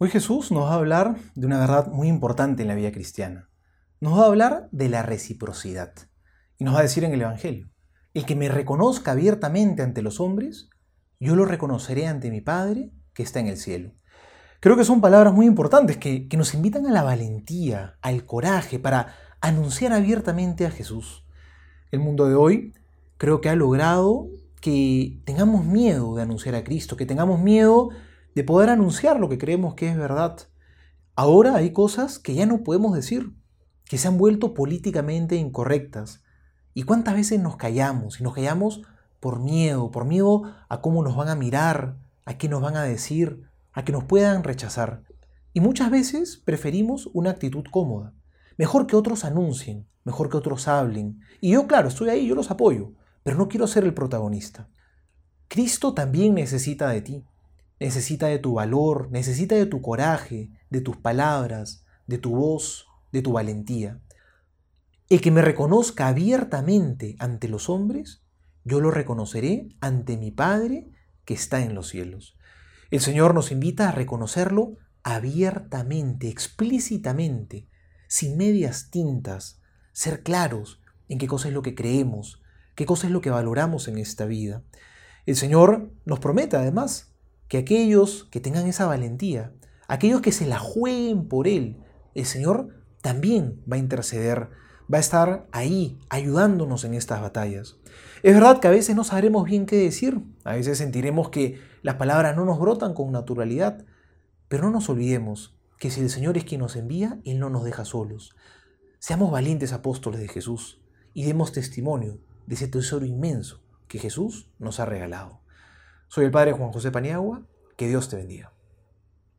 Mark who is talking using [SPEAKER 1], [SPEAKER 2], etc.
[SPEAKER 1] Hoy Jesús nos va a hablar de una verdad muy importante en la vida cristiana. Nos va a hablar de la reciprocidad. Y nos va a decir en el Evangelio, el que me reconozca abiertamente ante los hombres, yo lo reconoceré ante mi Padre que está en el cielo. Creo que son palabras muy importantes que, nos invitan a la valentía, al coraje para anunciar abiertamente a Jesús. El mundo de hoy creo que ha logrado que tengamos miedo de anunciar a Cristo, que tengamos miedo de poder anunciar lo que creemos que es verdad. Ahora hay cosas que ya no podemos decir, que se han vuelto políticamente incorrectas. ¿Y cuántas veces nos callamos? Y nos callamos por miedo, por miedo a cómo nos van a mirar, a qué nos van a decir, a que nos puedan rechazar. Y muchas veces preferimos una actitud cómoda. Mejor que otros anuncien, mejor que otros hablen. Y yo, claro, estoy ahí, yo los apoyo, pero no quiero ser el protagonista. Cristo también necesita de ti necesita de tu valor, necesita de tu coraje, de tus palabras, de tu voz, de tu valentía. El que me reconozca abiertamente ante los hombres, yo lo reconoceré ante mi Padre que está en los cielos. El Señor nos invita a reconocerlo abiertamente, explícitamente, sin medias tintas, ser claros en qué cosa es lo que creemos, qué cosa es lo que valoramos en esta vida. El Señor nos promete además que aquellos que tengan esa valentía, aquellos que se la jueguen por Él, el Señor también va a interceder, va a estar ahí ayudándonos en estas batallas. Es verdad que a veces no sabremos bien qué decir, a veces sentiremos que las palabras no nos brotan con naturalidad, pero no nos olvidemos que si el Señor es quien nos envía, Él no nos deja solos. Seamos valientes apóstoles de Jesús y demos testimonio de ese tesoro inmenso que Jesús nos ha regalado. Soy el Padre Juan José Paniagua. Que Dios te bendiga.